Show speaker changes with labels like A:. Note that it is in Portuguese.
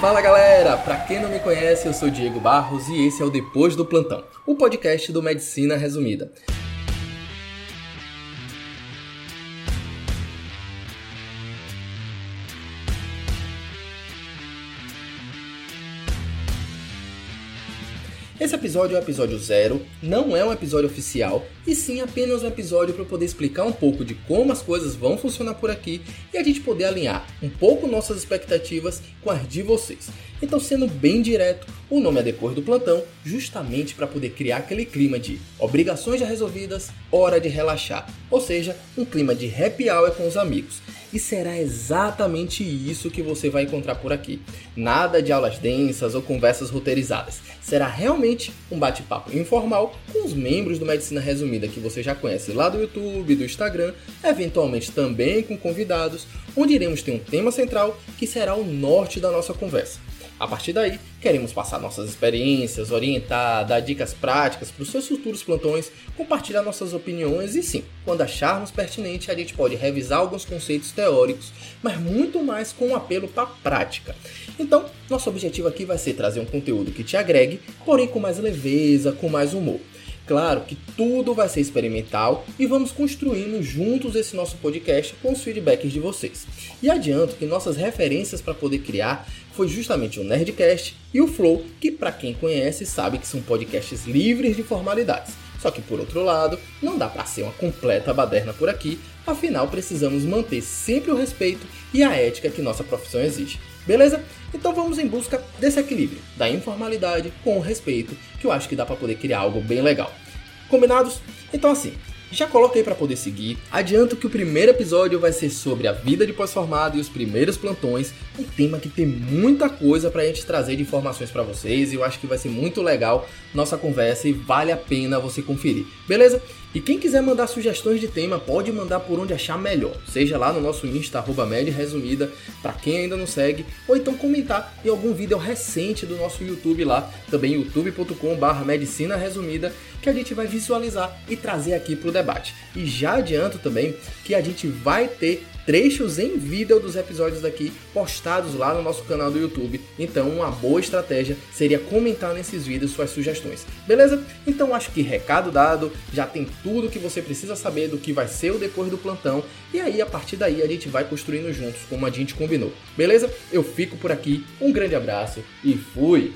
A: Fala galera, pra quem não me conhece, eu sou Diego Barros e esse é o Depois do Plantão, o podcast do Medicina Resumida. Esse episódio é o episódio zero, não é um episódio oficial, e sim apenas um episódio para poder explicar um pouco de como as coisas vão funcionar por aqui e a gente poder alinhar um pouco nossas expectativas com as de vocês. Então, sendo bem direto, o nome é Depois do Plantão, justamente para poder criar aquele clima de obrigações já resolvidas, hora de relaxar, ou seja, um clima de happy hour com os amigos. E será exatamente isso que você vai encontrar por aqui. Nada de aulas densas ou conversas roteirizadas. Será realmente um bate-papo informal com os membros do Medicina Resumida que você já conhece lá do YouTube, do Instagram, eventualmente também com convidados, onde iremos ter um tema central que será o norte da nossa conversa. A partir daí, queremos passar nossas experiências, orientar, dar dicas práticas para os seus futuros plantões, compartilhar nossas opiniões e sim, quando acharmos pertinente, a gente pode revisar alguns conceitos teóricos, mas muito mais com um apelo para a prática. Então, nosso objetivo aqui vai ser trazer um conteúdo que te agregue, porém com mais leveza, com mais humor. Claro que tudo vai ser experimental e vamos construindo juntos esse nosso podcast com os feedbacks de vocês. E adianto que nossas referências para poder criar foi justamente o Nerdcast e o Flow, que para quem conhece sabe que são podcasts livres de formalidades. Só que por outro lado, não dá para ser uma completa baderna por aqui, afinal precisamos manter sempre o respeito e a ética que nossa profissão exige. Beleza? Então vamos em busca desse equilíbrio, da informalidade com o respeito, que eu acho que dá para poder criar algo bem legal. Combinados? Então assim, já coloquei para poder seguir. Adianto que o primeiro episódio vai ser sobre a vida de pós-formado e os primeiros plantões, um tema que tem muita coisa para a gente trazer de informações para vocês e eu acho que vai ser muito legal nossa conversa e vale a pena você conferir. Beleza? E quem quiser mandar sugestões de tema, pode mandar por onde achar melhor. Seja lá no nosso Insta, Resumida, para quem ainda não segue, ou então comentar em algum vídeo recente do nosso YouTube lá, também youtube.com barra Medicina Resumida, que a gente vai visualizar e trazer aqui para o debate. E já adianto também que a gente vai ter trechos em vídeo dos episódios daqui postados lá no nosso canal do YouTube. Então, uma boa estratégia seria comentar nesses vídeos suas sugestões. Beleza? Então, acho que recado dado, já tem tudo que você precisa saber do que vai ser o depois do plantão. E aí, a partir daí, a gente vai construindo juntos, como a gente combinou. Beleza? Eu fico por aqui, um grande abraço e fui!